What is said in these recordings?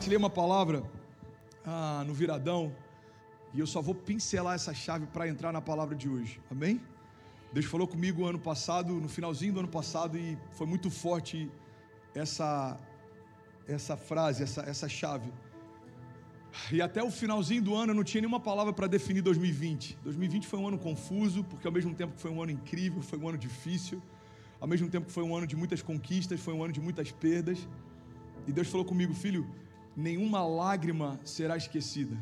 compartilhei uma palavra ah, no viradão e eu só vou pincelar essa chave para entrar na palavra de hoje. Amém? Deus falou comigo ano passado, no finalzinho do ano passado, e foi muito forte essa, essa frase, essa, essa chave. E até o finalzinho do ano eu não tinha nenhuma palavra para definir 2020. 2020 foi um ano confuso, porque ao mesmo tempo que foi um ano incrível, foi um ano difícil, ao mesmo tempo que foi um ano de muitas conquistas, foi um ano de muitas perdas. E Deus falou comigo, filho, nenhuma lágrima será esquecida.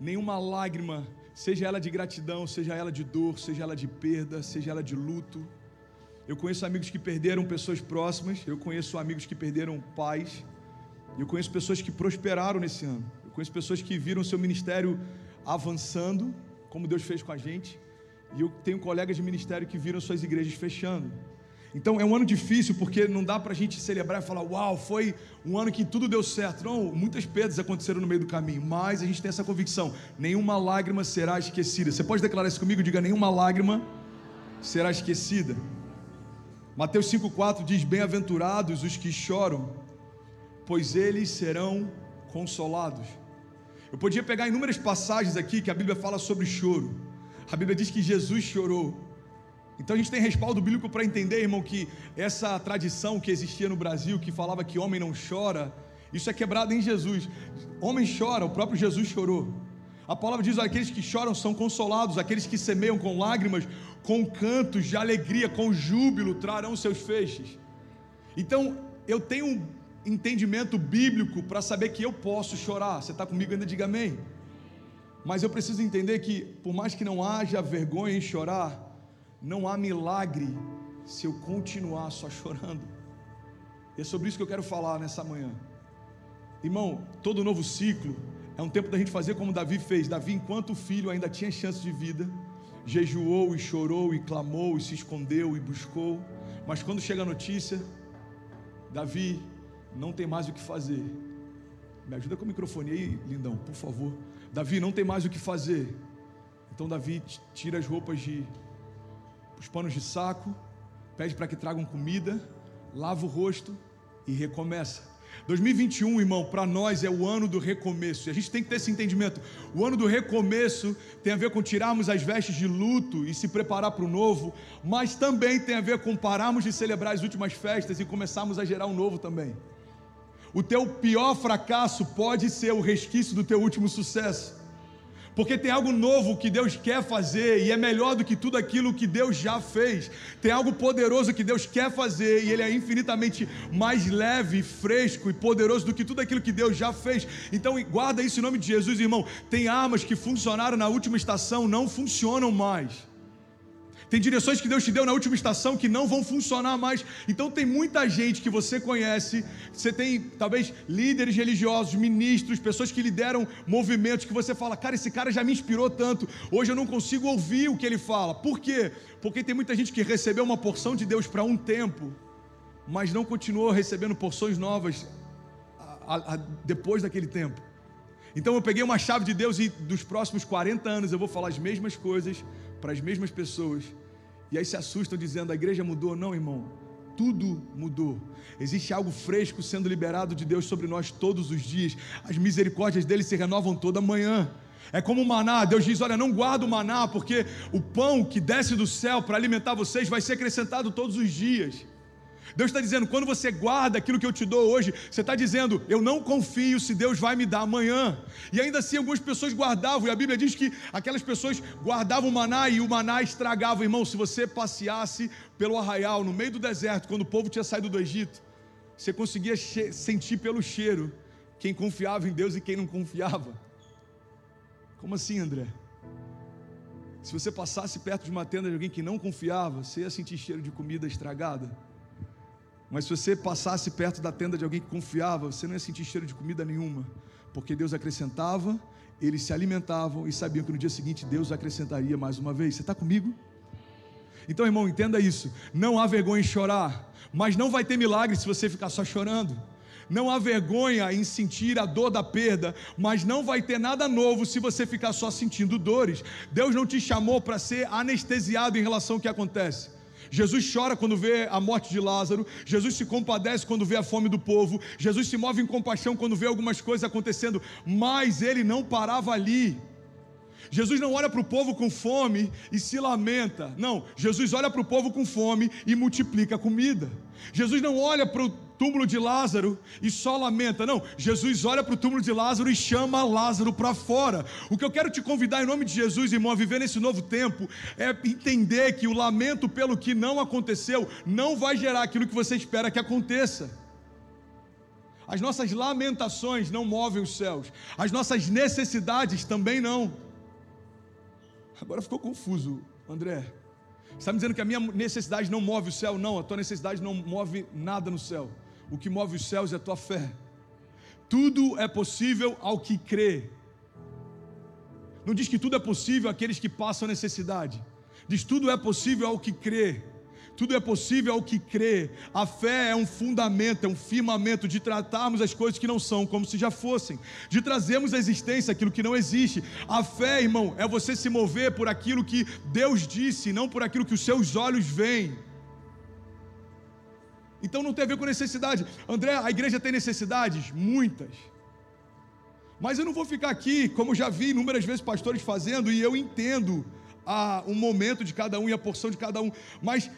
Nenhuma lágrima, seja ela de gratidão, seja ela de dor, seja ela de perda, seja ela de luto. Eu conheço amigos que perderam pessoas próximas, eu conheço amigos que perderam pais, eu conheço pessoas que prosperaram nesse ano. Eu conheço pessoas que viram seu ministério avançando, como Deus fez com a gente. E eu tenho colegas de ministério que viram suas igrejas fechando. Então é um ano difícil porque não dá para a gente celebrar e falar, uau, foi um ano que tudo deu certo. Não, muitas perdas aconteceram no meio do caminho, mas a gente tem essa convicção: nenhuma lágrima será esquecida. Você pode declarar isso comigo? Diga: nenhuma lágrima será esquecida. Mateus 5,4 diz: Bem-aventurados os que choram, pois eles serão consolados. Eu podia pegar inúmeras passagens aqui que a Bíblia fala sobre choro. A Bíblia diz que Jesus chorou. Então a gente tem respaldo bíblico para entender, irmão, que essa tradição que existia no Brasil, que falava que homem não chora, isso é quebrado em Jesus. Homem chora, o próprio Jesus chorou. A palavra diz: aqueles que choram são consolados, aqueles que semeiam com lágrimas, com cantos de alegria, com júbilo, trarão seus feixes. Então, eu tenho um entendimento bíblico para saber que eu posso chorar. Você está comigo ainda? Diga amém. Mas eu preciso entender que, por mais que não haja vergonha em chorar, não há milagre se eu continuar só chorando. E é sobre isso que eu quero falar nessa manhã. Irmão, todo novo ciclo é um tempo da gente fazer como Davi fez. Davi, enquanto filho ainda tinha chance de vida, jejuou e chorou e clamou e se escondeu e buscou. Mas quando chega a notícia, Davi não tem mais o que fazer. Me ajuda com o microfone aí, lindão, por favor. Davi não tem mais o que fazer. Então Davi tira as roupas de os panos de saco, pede para que tragam comida, lava o rosto e recomeça. 2021, irmão, para nós é o ano do recomeço. E a gente tem que ter esse entendimento. O ano do recomeço tem a ver com tirarmos as vestes de luto e se preparar para o novo, mas também tem a ver com pararmos de celebrar as últimas festas e começarmos a gerar um novo também. O teu pior fracasso pode ser o resquício do teu último sucesso porque tem algo novo que Deus quer fazer e é melhor do que tudo aquilo que Deus já fez. Tem algo poderoso que Deus quer fazer e ele é infinitamente mais leve, fresco e poderoso do que tudo aquilo que Deus já fez. Então, guarda isso em nome de Jesus, irmão. Tem armas que funcionaram na última estação, não funcionam mais. Tem direções que Deus te deu na última estação que não vão funcionar mais. Então tem muita gente que você conhece, você tem talvez líderes religiosos, ministros, pessoas que lideram movimentos que você fala, cara, esse cara já me inspirou tanto. Hoje eu não consigo ouvir o que ele fala. Por quê? Porque tem muita gente que recebeu uma porção de Deus para um tempo, mas não continuou recebendo porções novas a, a, a, depois daquele tempo. Então eu peguei uma chave de Deus e dos próximos 40 anos eu vou falar as mesmas coisas para as mesmas pessoas. E aí se assustam dizendo: a igreja mudou. Não, irmão. Tudo mudou. Existe algo fresco sendo liberado de Deus sobre nós todos os dias. As misericórdias dele se renovam toda manhã. É como o maná, Deus diz: Olha, não guarda o maná, porque o pão que desce do céu para alimentar vocês vai ser acrescentado todos os dias. Deus está dizendo: quando você guarda aquilo que eu te dou hoje, você está dizendo, eu não confio se Deus vai me dar amanhã. E ainda assim, algumas pessoas guardavam, e a Bíblia diz que aquelas pessoas guardavam o maná e o maná estragava. Irmão, se você passeasse pelo arraial, no meio do deserto, quando o povo tinha saído do Egito, você conseguia sentir pelo cheiro quem confiava em Deus e quem não confiava. Como assim, André? Se você passasse perto de uma tenda de alguém que não confiava, você ia sentir cheiro de comida estragada. Mas se você passasse perto da tenda de alguém que confiava, você não ia sentir cheiro de comida nenhuma, porque Deus acrescentava, eles se alimentavam e sabiam que no dia seguinte Deus acrescentaria mais uma vez. Você está comigo? Então, irmão, entenda isso. Não há vergonha em chorar, mas não vai ter milagre se você ficar só chorando. Não há vergonha em sentir a dor da perda, mas não vai ter nada novo se você ficar só sentindo dores. Deus não te chamou para ser anestesiado em relação ao que acontece. Jesus chora quando vê a morte de Lázaro, Jesus se compadece quando vê a fome do povo, Jesus se move em compaixão quando vê algumas coisas acontecendo, mas ele não parava ali. Jesus não olha para o povo com fome e se lamenta. Não, Jesus olha para o povo com fome e multiplica a comida. Jesus não olha para o túmulo de Lázaro e só lamenta. Não, Jesus olha para o túmulo de Lázaro e chama Lázaro para fora. O que eu quero te convidar em nome de Jesus, irmão, a viver nesse novo tempo é entender que o lamento pelo que não aconteceu não vai gerar aquilo que você espera que aconteça. As nossas lamentações não movem os céus, as nossas necessidades também não. Agora ficou confuso, André. Você está me dizendo que a minha necessidade não move o céu? Não, a tua necessidade não move nada no céu. O que move os céus é a tua fé. Tudo é possível ao que crê. Não diz que tudo é possível àqueles que passam necessidade. Diz tudo é possível ao que crê. Tudo é possível ao que crê. A fé é um fundamento, é um firmamento de tratarmos as coisas que não são como se já fossem, de trazermos à existência aquilo que não existe. A fé, irmão, é você se mover por aquilo que Deus disse, não por aquilo que os seus olhos veem. Então não tem a ver com necessidade. André, a igreja tem necessidades? Muitas. Mas eu não vou ficar aqui, como já vi inúmeras vezes pastores fazendo, e eu entendo a, um momento de cada um e a porção de cada um. Mas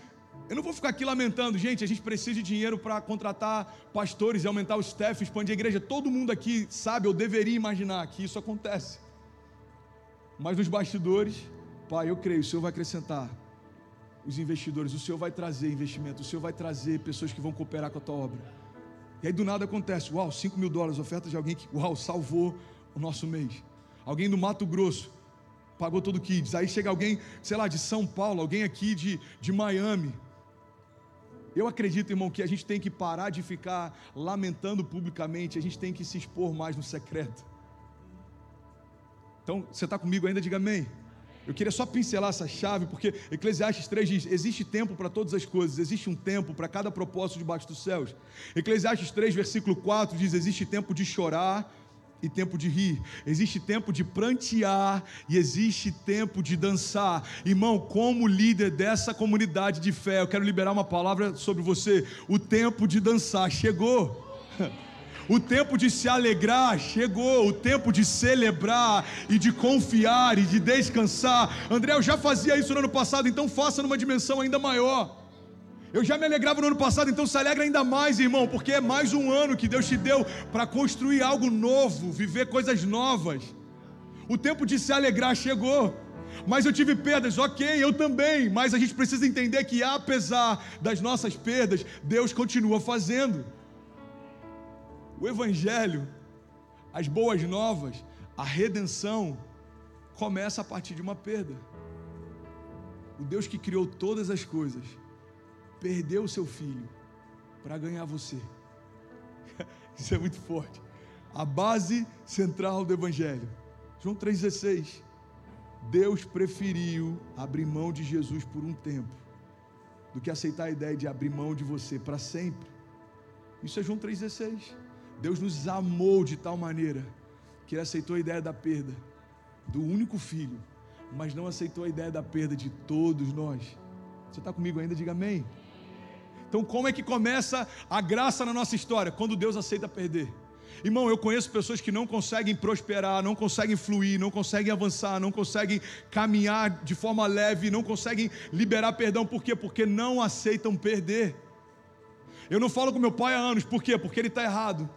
eu não vou ficar aqui lamentando, gente. A gente precisa de dinheiro para contratar pastores e aumentar o staff, expandir a igreja. Todo mundo aqui sabe, ou deveria imaginar que isso acontece. Mas nos bastidores, Pai, eu creio, o Senhor vai acrescentar os investidores, o Senhor vai trazer investimento, o Senhor vai trazer pessoas que vão cooperar com a tua obra. E aí do nada acontece, uau, 5 mil dólares, oferta de alguém que, uau, salvou o nosso mês. Alguém do Mato Grosso pagou todo o kids. Aí chega alguém, sei lá, de São Paulo, alguém aqui de, de Miami, eu acredito, irmão, que a gente tem que parar de ficar lamentando publicamente, a gente tem que se expor mais no secreto. Então, você está comigo ainda? Diga amém. Eu queria só pincelar essa chave, porque Eclesiastes 3 diz: existe tempo para todas as coisas, existe um tempo para cada propósito debaixo dos céus. Eclesiastes 3, versículo 4 diz: existe tempo de chorar e tempo de rir, existe tempo de prantear e existe tempo de dançar. Irmão, como líder dessa comunidade de fé, eu quero liberar uma palavra sobre você. O tempo de dançar chegou. O tempo de se alegrar chegou, o tempo de celebrar e de confiar e de descansar. André, eu já fazia isso no ano passado, então faça numa dimensão ainda maior. Eu já me alegrava no ano passado, então se alegra ainda mais, irmão, porque é mais um ano que Deus te deu para construir algo novo, viver coisas novas. O tempo de se alegrar chegou. Mas eu tive perdas, ok, eu também. Mas a gente precisa entender que, apesar das nossas perdas, Deus continua fazendo. O Evangelho, as boas novas, a redenção, começa a partir de uma perda. O Deus que criou todas as coisas perdeu o seu filho para ganhar você. Isso é muito forte. A base central do Evangelho. João 3,16. Deus preferiu abrir mão de Jesus por um tempo do que aceitar a ideia de abrir mão de você para sempre. Isso é João 3,16. Deus nos amou de tal maneira que ele aceitou a ideia da perda do único filho, mas não aceitou a ideia da perda de todos nós. Você está comigo ainda? Diga amém. Então, como é que começa a graça na nossa história? Quando Deus aceita perder. Irmão, eu conheço pessoas que não conseguem prosperar, não conseguem fluir, não conseguem avançar, não conseguem caminhar de forma leve, não conseguem liberar perdão. Por quê? Porque não aceitam perder. Eu não falo com meu pai há anos, por quê? Porque ele está errado.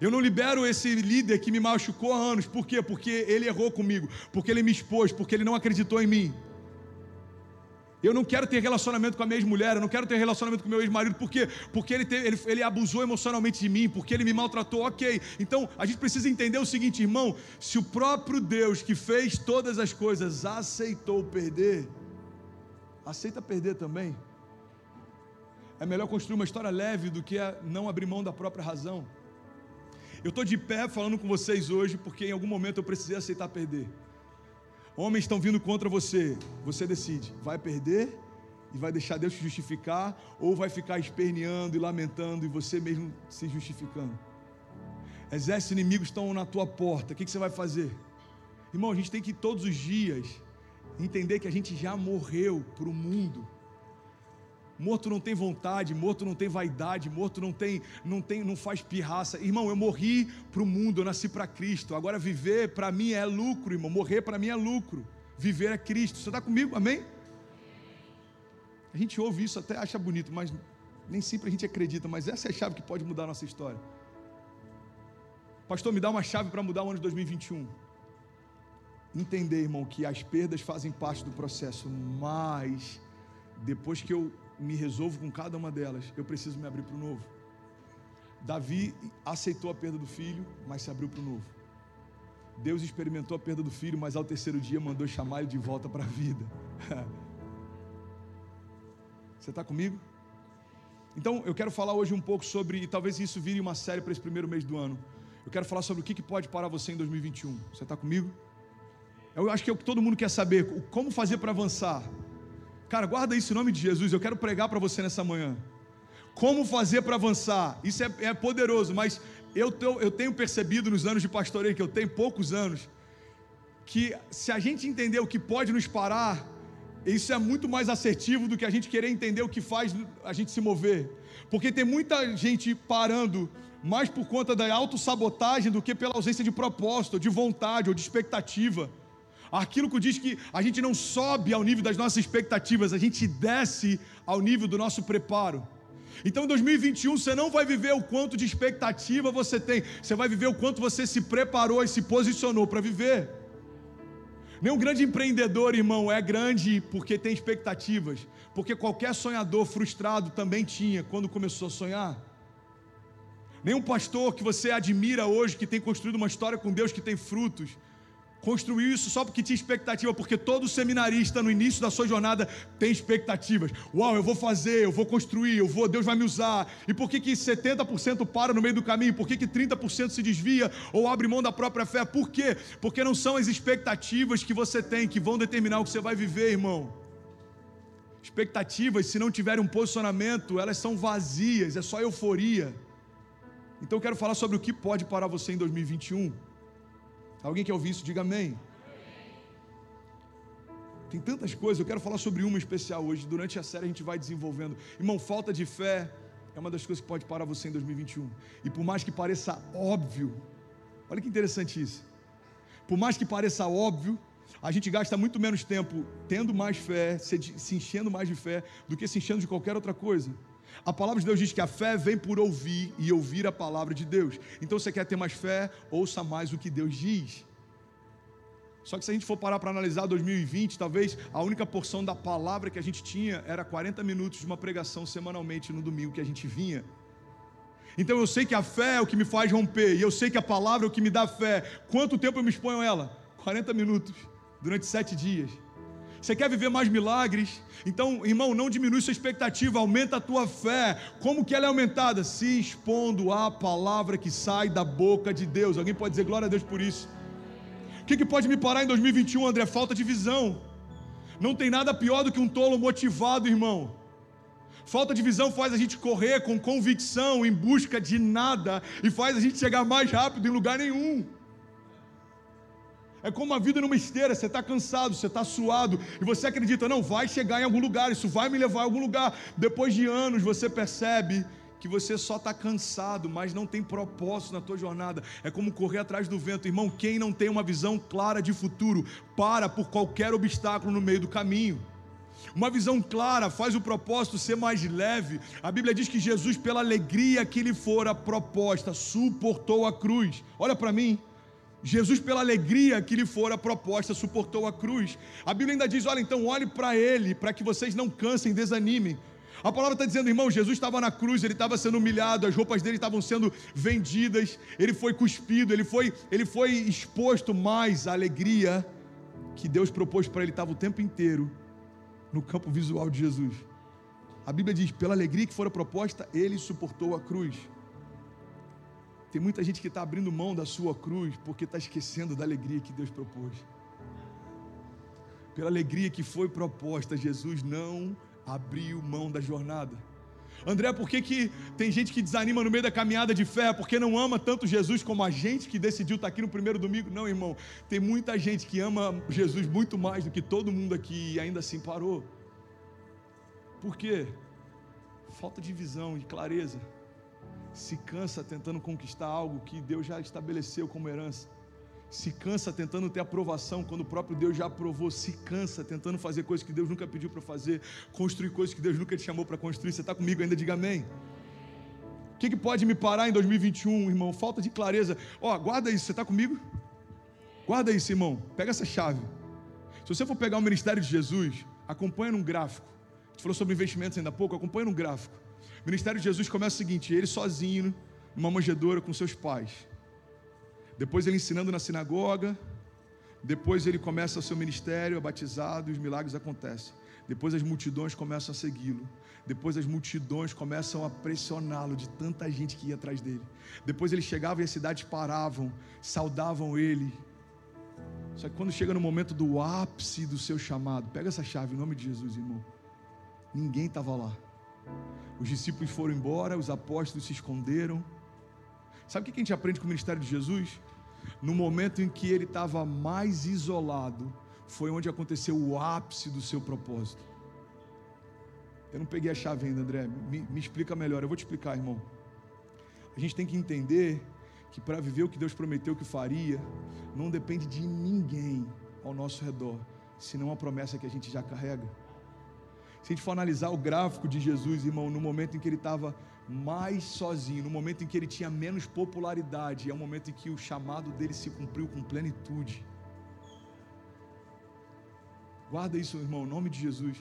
Eu não libero esse líder que me machucou há anos, por quê? Porque ele errou comigo, porque ele me expôs, porque ele não acreditou em mim. Eu não quero ter relacionamento com a minha ex-mulher, eu não quero ter relacionamento com meu ex-marido, por quê? Porque ele, teve, ele, ele abusou emocionalmente de mim, porque ele me maltratou, ok. Então a gente precisa entender o seguinte, irmão: se o próprio Deus que fez todas as coisas aceitou perder, aceita perder também. É melhor construir uma história leve do que não abrir mão da própria razão. Eu estou de pé falando com vocês hoje porque em algum momento eu precisei aceitar perder. Homens estão vindo contra você. Você decide: vai perder e vai deixar Deus te justificar, ou vai ficar esperneando e lamentando e você mesmo se justificando. Exércitos inimigos estão na tua porta. O que, que você vai fazer? Irmão, a gente tem que todos os dias Entender que a gente já morreu para o mundo. Morto não tem vontade, morto não tem vaidade, morto não tem, não tem, não faz pirraça. Irmão, eu morri para o mundo, eu nasci para Cristo. Agora viver para mim é lucro, irmão. Morrer para mim é lucro. Viver é Cristo. Você está comigo? Amém? A gente ouve isso até acha bonito, mas nem sempre a gente acredita. Mas essa é a chave que pode mudar a nossa história. Pastor, me dá uma chave para mudar o ano de 2021. Entender, irmão, que as perdas fazem parte do processo, mas depois que eu me resolvo com cada uma delas, eu preciso me abrir para o novo. Davi aceitou a perda do filho, mas se abriu para o novo. Deus experimentou a perda do filho, mas ao terceiro dia mandou chamar ele de volta para a vida. Você está comigo? Então, eu quero falar hoje um pouco sobre, e talvez isso vire uma série para esse primeiro mês do ano. Eu quero falar sobre o que, pode parar você em 2021. Você está comigo? Eu acho que é o que todo mundo quer saber. Como fazer para avançar? Cara, guarda isso em nome de Jesus. Eu quero pregar para você nessa manhã. Como fazer para avançar? Isso é, é poderoso, mas eu, tô, eu tenho percebido nos anos de pastoreio, que eu tenho poucos anos, que se a gente entender o que pode nos parar, isso é muito mais assertivo do que a gente querer entender o que faz a gente se mover. Porque tem muita gente parando mais por conta da autossabotagem do que pela ausência de propósito, de vontade ou de expectativa. Aquilo que diz que a gente não sobe ao nível das nossas expectativas, a gente desce ao nível do nosso preparo. Então, em 2021, você não vai viver o quanto de expectativa você tem, você vai viver o quanto você se preparou e se posicionou para viver. Nenhum grande empreendedor, irmão, é grande porque tem expectativas, porque qualquer sonhador frustrado também tinha quando começou a sonhar. Nenhum pastor que você admira hoje, que tem construído uma história com Deus que tem frutos, construiu isso só porque tinha expectativa, porque todo seminarista no início da sua jornada tem expectativas. Uau, eu vou fazer, eu vou construir, eu vou, Deus vai me usar. E por que que 70% para no meio do caminho? Por que que 30% se desvia ou abre mão da própria fé? Por quê? Porque não são as expectativas que você tem que vão determinar o que você vai viver, irmão. Expectativas, se não tiverem um posicionamento, elas são vazias, é só euforia. Então eu quero falar sobre o que pode parar você em 2021. Alguém quer ouvir isso? Diga amém. Tem tantas coisas, eu quero falar sobre uma especial hoje. Durante a série a gente vai desenvolvendo. Irmão, falta de fé é uma das coisas que pode parar você em 2021. E por mais que pareça óbvio, olha que interessante isso. Por mais que pareça óbvio, a gente gasta muito menos tempo tendo mais fé, se enchendo mais de fé, do que se enchendo de qualquer outra coisa. A palavra de Deus diz que a fé vem por ouvir e ouvir a palavra de Deus. Então você quer ter mais fé, ouça mais o que Deus diz. Só que se a gente for parar para analisar 2020, talvez a única porção da palavra que a gente tinha era 40 minutos de uma pregação semanalmente no domingo que a gente vinha. Então eu sei que a fé é o que me faz romper, e eu sei que a palavra é o que me dá fé. Quanto tempo eu me exponho a ela? 40 minutos, durante sete dias. Você quer viver mais milagres? Então, irmão, não diminui sua expectativa, aumenta a tua fé. Como que ela é aumentada? Se expondo à palavra que sai da boca de Deus. Alguém pode dizer glória a Deus por isso? O que, que pode me parar em 2021, André? Falta de visão. Não tem nada pior do que um tolo motivado, irmão. Falta de visão faz a gente correr com convicção em busca de nada e faz a gente chegar mais rápido em lugar nenhum. É como a vida numa esteira, você está cansado, você está suado, e você acredita, não, vai chegar em algum lugar, isso vai me levar a algum lugar. Depois de anos você percebe que você só está cansado, mas não tem propósito na tua jornada. É como correr atrás do vento, irmão. Quem não tem uma visão clara de futuro, para por qualquer obstáculo no meio do caminho. Uma visão clara faz o propósito ser mais leve. A Bíblia diz que Jesus, pela alegria que lhe fora proposta, suportou a cruz. Olha para mim. Jesus, pela alegria que lhe fora proposta, suportou a cruz. A Bíblia ainda diz: olha, então olhe para ele, para que vocês não cansem, desanimem. A palavra está dizendo, irmão, Jesus estava na cruz, ele estava sendo humilhado, as roupas dele estavam sendo vendidas, ele foi cuspido, ele foi, ele foi exposto, mas a alegria que Deus propôs para ele estava o tempo inteiro no campo visual de Jesus. A Bíblia diz: pela alegria que fora proposta, ele suportou a cruz. Tem muita gente que está abrindo mão da sua cruz porque está esquecendo da alegria que Deus propôs. Pela alegria que foi proposta, Jesus não abriu mão da jornada. André, por que, que tem gente que desanima no meio da caminhada de fé? Porque não ama tanto Jesus como a gente que decidiu estar aqui no primeiro domingo? Não, irmão. Tem muita gente que ama Jesus muito mais do que todo mundo aqui e ainda assim parou. Por quê? Falta de visão e clareza. Se cansa tentando conquistar algo que Deus já estabeleceu como herança se cansa tentando ter aprovação quando o próprio Deus já aprovou, se cansa tentando fazer coisas que Deus nunca pediu para fazer, construir coisas que Deus nunca te chamou para construir. Você está comigo ainda? Diga amém. O que, que, pode me parar em 2021, irmão? Falta de clareza. Ó, guarda isso, você está comigo? Guarda isso, irmão. Pega essa chave. Se você for pegar o ministério de Jesus, acompanha num gráfico. A gente falou sobre investimentos ainda há pouco, acompanha num gráfico. O ministério de Jesus começa o seguinte: ele sozinho, numa manjedoura com seus pais depois ele ensinando na sinagoga, depois ele começa o seu ministério, é batizado e os milagres acontecem. Depois as multidões começam a segui-lo. Depois as multidões começam a pressioná-lo de tanta gente que ia atrás dele. Depois ele chegava e as cidades paravam, saudavam ele. Só que quando chega no momento do ápice do seu chamado, pega essa chave em nome de Jesus, irmão. Ninguém estava lá. Os discípulos foram embora, os apóstolos se esconderam. Sabe o que a gente aprende com o ministério de Jesus? No momento em que ele estava mais isolado, foi onde aconteceu o ápice do seu propósito. Eu não peguei a chave ainda, André. Me, me explica melhor. Eu vou te explicar, irmão. A gente tem que entender que para viver o que Deus prometeu que faria, não depende de ninguém ao nosso redor, senão a promessa que a gente já carrega. Se a gente for analisar o gráfico de Jesus, irmão, no momento em que ele estava mais sozinho, no momento em que ele tinha menos popularidade, é o momento em que o chamado dele se cumpriu com plenitude. Guarda isso, irmão, em nome de Jesus.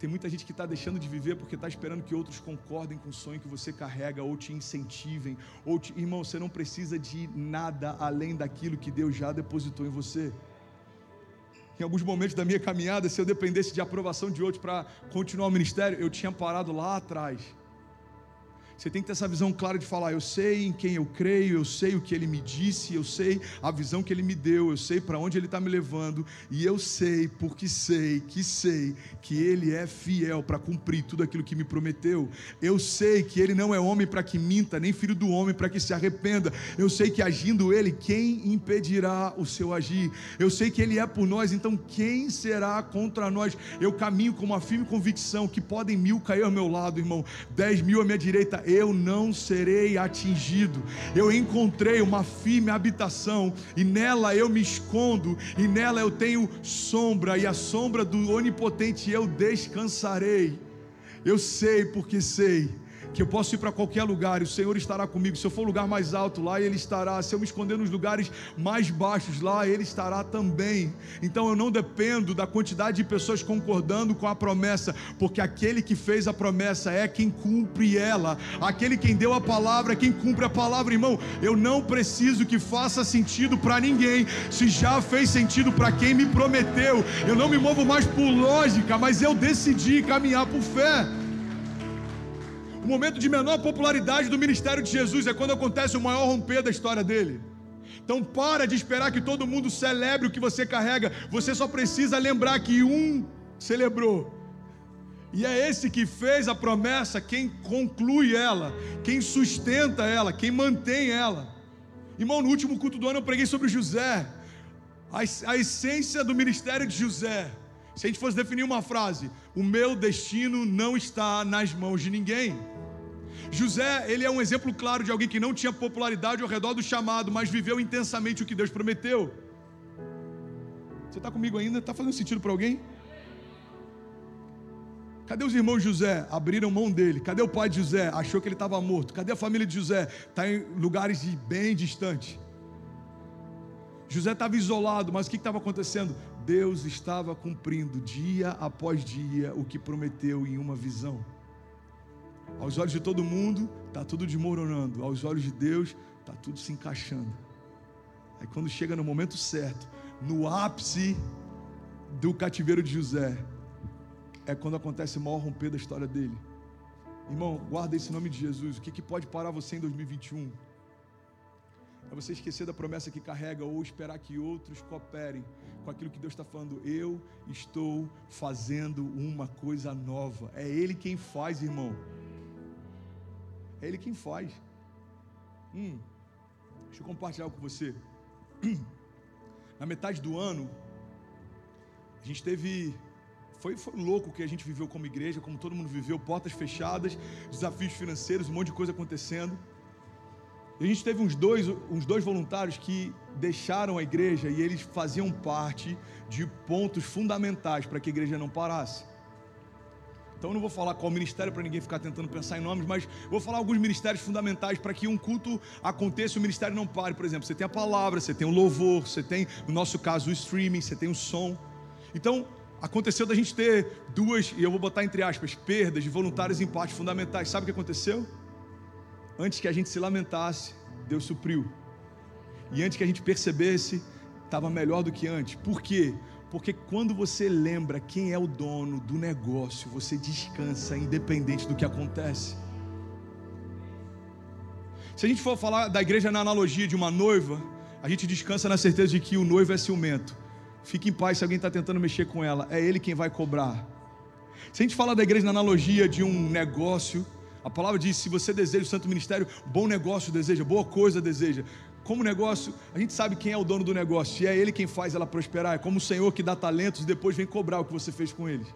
Tem muita gente que está deixando de viver porque está esperando que outros concordem com o sonho que você carrega, ou te incentivem, ou te... irmão, você não precisa de nada além daquilo que Deus já depositou em você. Em alguns momentos da minha caminhada, se eu dependesse de aprovação de outros para continuar o ministério, eu tinha parado lá atrás. Você tem que ter essa visão clara de falar: eu sei em quem eu creio, eu sei o que ele me disse, eu sei a visão que ele me deu, eu sei para onde ele está me levando, e eu sei, porque sei que sei que ele é fiel para cumprir tudo aquilo que me prometeu. Eu sei que ele não é homem para que minta, nem filho do homem para que se arrependa. Eu sei que agindo ele, quem impedirá o seu agir? Eu sei que ele é por nós, então quem será contra nós? Eu caminho com uma firme convicção que podem mil cair ao meu lado, irmão, dez mil à minha direita eu não serei atingido. Eu encontrei uma firme habitação e nela eu me escondo e nela eu tenho sombra e a sombra do onipotente eu descansarei. Eu sei porque sei que eu posso ir para qualquer lugar e o Senhor estará comigo. Se eu for lugar mais alto, lá Ele estará. Se eu me esconder nos lugares mais baixos, lá Ele estará também. Então eu não dependo da quantidade de pessoas concordando com a promessa, porque aquele que fez a promessa é quem cumpre ela. Aquele quem deu a palavra é quem cumpre a palavra, irmão. Eu não preciso que faça sentido para ninguém, se já fez sentido para quem me prometeu. Eu não me movo mais por lógica, mas eu decidi caminhar por fé. O momento de menor popularidade do ministério de Jesus é quando acontece o maior romper da história dele. Então para de esperar que todo mundo celebre o que você carrega. Você só precisa lembrar que um celebrou. E é esse que fez a promessa, quem conclui ela, quem sustenta ela, quem mantém ela. Irmão, no último culto do ano eu preguei sobre José. A, a essência do ministério de José. Se a gente fosse definir uma frase, o meu destino não está nas mãos de ninguém. José, ele é um exemplo claro de alguém que não tinha popularidade ao redor do chamado, mas viveu intensamente o que Deus prometeu. Você está comigo ainda? Está fazendo sentido para alguém? Cadê os irmãos de José? Abriram mão dele. Cadê o pai de José? Achou que ele estava morto. Cadê a família de José? Está em lugares bem distantes. José estava isolado, mas o que estava acontecendo? Deus estava cumprindo dia após dia o que prometeu em uma visão. Aos olhos de todo mundo, está tudo desmoronando. Aos olhos de Deus, está tudo se encaixando. Aí quando chega no momento certo, no ápice do cativeiro de José, é quando acontece o maior romper da história dele. Irmão, guarda esse nome de Jesus. O que, que pode parar você em 2021? É você esquecer da promessa que carrega ou esperar que outros cooperem com aquilo que Deus está falando. Eu estou fazendo uma coisa nova. É Ele quem faz, irmão. É Ele quem faz. Hum, deixa eu compartilhar com você. Na metade do ano, a gente teve. Foi, foi louco que a gente viveu como igreja, como todo mundo viveu, portas fechadas, desafios financeiros, um monte de coisa acontecendo. E a gente teve uns dois, uns dois voluntários que deixaram a igreja e eles faziam parte de pontos fundamentais para que a igreja não parasse. Então eu não vou falar qual ministério para ninguém ficar tentando pensar em nomes, mas vou falar alguns ministérios fundamentais para que um culto aconteça e o ministério não pare. Por exemplo, você tem a palavra, você tem o louvor, você tem, no nosso caso, o streaming, você tem o som. Então, aconteceu da gente ter duas, e eu vou botar entre aspas, perdas de voluntários em partes fundamentais. Sabe o que aconteceu? Antes que a gente se lamentasse, Deus supriu. E antes que a gente percebesse, estava melhor do que antes. Por quê? Porque quando você lembra quem é o dono do negócio, você descansa independente do que acontece. Se a gente for falar da igreja na analogia de uma noiva, a gente descansa na certeza de que o noivo é ciumento. Fique em paz se alguém está tentando mexer com ela, é ele quem vai cobrar. Se a gente fala da igreja na analogia de um negócio, a palavra diz: se você deseja o santo ministério, bom negócio deseja, boa coisa deseja como negócio, a gente sabe quem é o dono do negócio, e é ele quem faz ela prosperar, é como o Senhor que dá talentos e depois vem cobrar o que você fez com eles.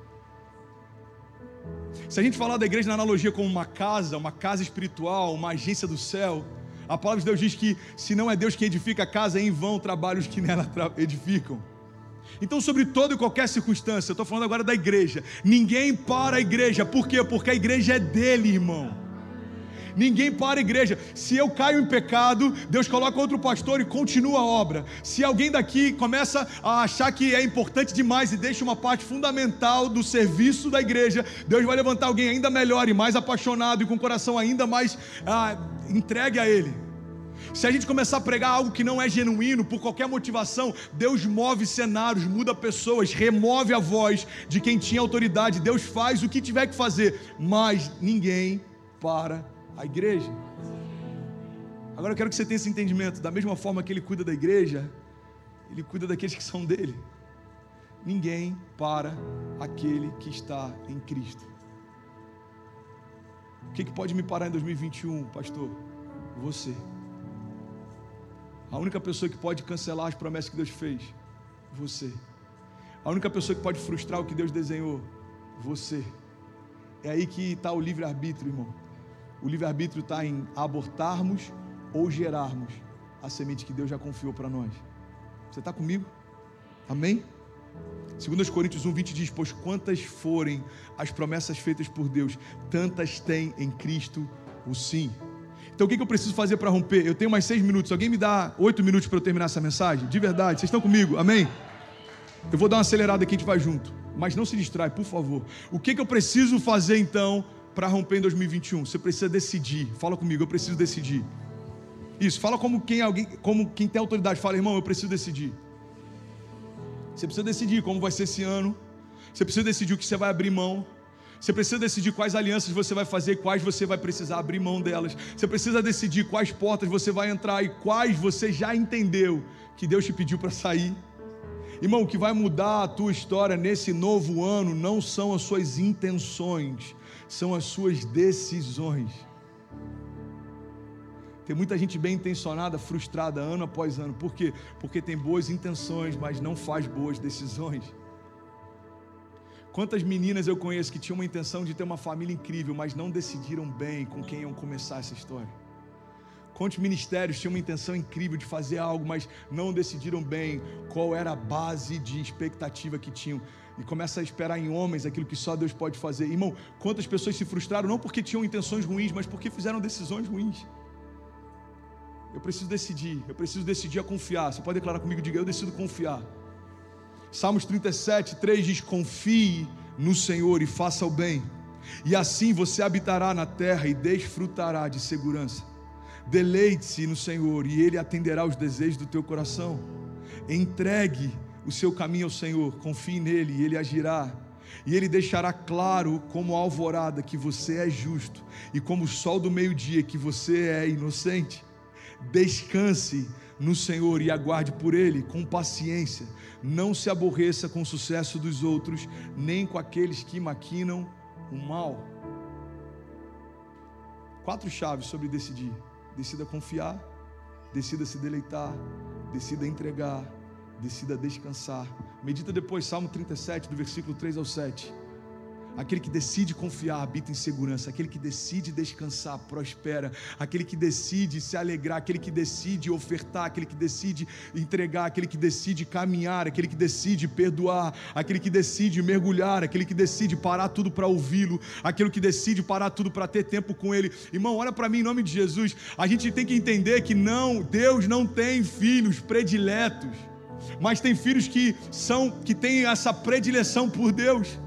Se a gente falar da igreja na analogia como uma casa, uma casa espiritual, uma agência do céu, a palavra de Deus diz que se não é Deus quem edifica a casa, é em vão trabalhos que nela edificam. Então, sobre toda e qualquer circunstância, eu estou falando agora da igreja. Ninguém para a igreja, por quê? Porque a igreja é dele, irmão. Ninguém para a igreja. Se eu caio em pecado, Deus coloca outro pastor e continua a obra. Se alguém daqui começa a achar que é importante demais e deixa uma parte fundamental do serviço da igreja, Deus vai levantar alguém ainda melhor e mais apaixonado e com o coração ainda mais ah, entregue a Ele. Se a gente começar a pregar algo que não é genuíno, por qualquer motivação, Deus move cenários, muda pessoas, remove a voz de quem tinha autoridade. Deus faz o que tiver que fazer, mas ninguém para a igreja. Agora eu quero que você tenha esse entendimento. Da mesma forma que ele cuida da igreja, ele cuida daqueles que são dele. Ninguém para aquele que está em Cristo. O que, que pode me parar em 2021, pastor? Você. A única pessoa que pode cancelar as promessas que Deus fez, você. A única pessoa que pode frustrar o que Deus desenhou, você. É aí que está o livre-arbítrio, irmão. O livre-arbítrio está em abortarmos ou gerarmos a semente que Deus já confiou para nós. Você está comigo? Amém? 2 Coríntios 1, 20 diz: Pois quantas forem as promessas feitas por Deus, tantas tem em Cristo o sim. Então o que eu preciso fazer para romper? Eu tenho mais seis minutos. Alguém me dá oito minutos para eu terminar essa mensagem? De verdade, vocês estão comigo? Amém? Eu vou dar uma acelerada aqui, a gente vai junto. Mas não se distrai, por favor. O que eu preciso fazer então para romper em 2021? Você precisa decidir. Fala comigo, eu preciso decidir. Isso, fala como quem alguém, como quem tem autoridade, fala, irmão, eu preciso decidir. Você precisa decidir como vai ser esse ano. Você precisa decidir o que você vai abrir mão. Você precisa decidir quais alianças você vai fazer, quais você vai precisar abrir mão delas. Você precisa decidir quais portas você vai entrar e quais você já entendeu que Deus te pediu para sair. Irmão, o que vai mudar a tua história nesse novo ano não são as suas intenções, são as suas decisões. Tem muita gente bem intencionada, frustrada ano após ano. Por quê? Porque tem boas intenções, mas não faz boas decisões. Quantas meninas eu conheço que tinham uma intenção de ter uma família incrível, mas não decidiram bem com quem iam começar essa história? Quantos ministérios tinham uma intenção incrível de fazer algo, mas não decidiram bem qual era a base de expectativa que tinham? e começa a esperar em homens aquilo que só Deus pode fazer. Irmão, quantas pessoas se frustraram não porque tinham intenções ruins, mas porque fizeram decisões ruins. Eu preciso decidir, eu preciso decidir a confiar. Você pode declarar comigo, diga, eu decido confiar. Salmos 37, 3 diz: Confie no Senhor e faça o bem, e assim você habitará na terra e desfrutará de segurança. Deleite-se no Senhor e Ele atenderá os desejos do teu coração. Entregue o seu caminho ao Senhor, confie nele e ele agirá. E ele deixará claro, como a alvorada, que você é justo, e como o sol do meio-dia, que você é inocente. Descanse no Senhor e aguarde por Ele com paciência. Não se aborreça com o sucesso dos outros, nem com aqueles que maquinam o mal. quatro chaves sobre decidir. Decida confiar, decida se deleitar, decida entregar, decida descansar. Medita depois Salmo 37, do versículo 3 ao 7. Aquele que decide confiar habita em segurança. Aquele que decide descansar prospera. Aquele que decide se alegrar. Aquele que decide ofertar. Aquele que decide entregar. Aquele que decide caminhar. Aquele que decide perdoar. Aquele que decide mergulhar. Aquele que decide parar tudo para ouvi-lo. Aquele que decide parar tudo para ter tempo com ele. Irmão, olha para mim em nome de Jesus. A gente tem que entender que não, Deus não tem filhos prediletos. Mas tem filhos que são que têm essa predileção por Deus.